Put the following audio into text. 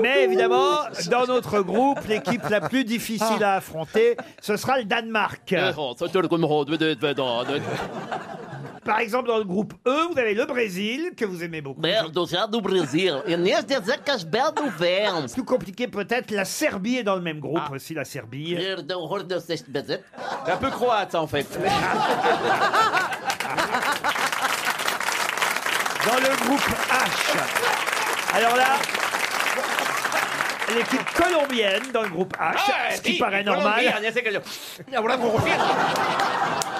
Mais évidemment, dans notre groupe, l'équipe la plus difficile à affronter, ce sera le Danemark. Eh, hein, Par exemple, dans le groupe E, vous avez le Brésil, que vous aimez beaucoup. du Brésil. Plus compliqué peut-être, la Serbie est dans le même groupe ah. aussi, la Serbie. Un peu croate, en fait. Dans le groupe H. Alors là, l'équipe colombienne dans le groupe H, ah ce qui paraît normal.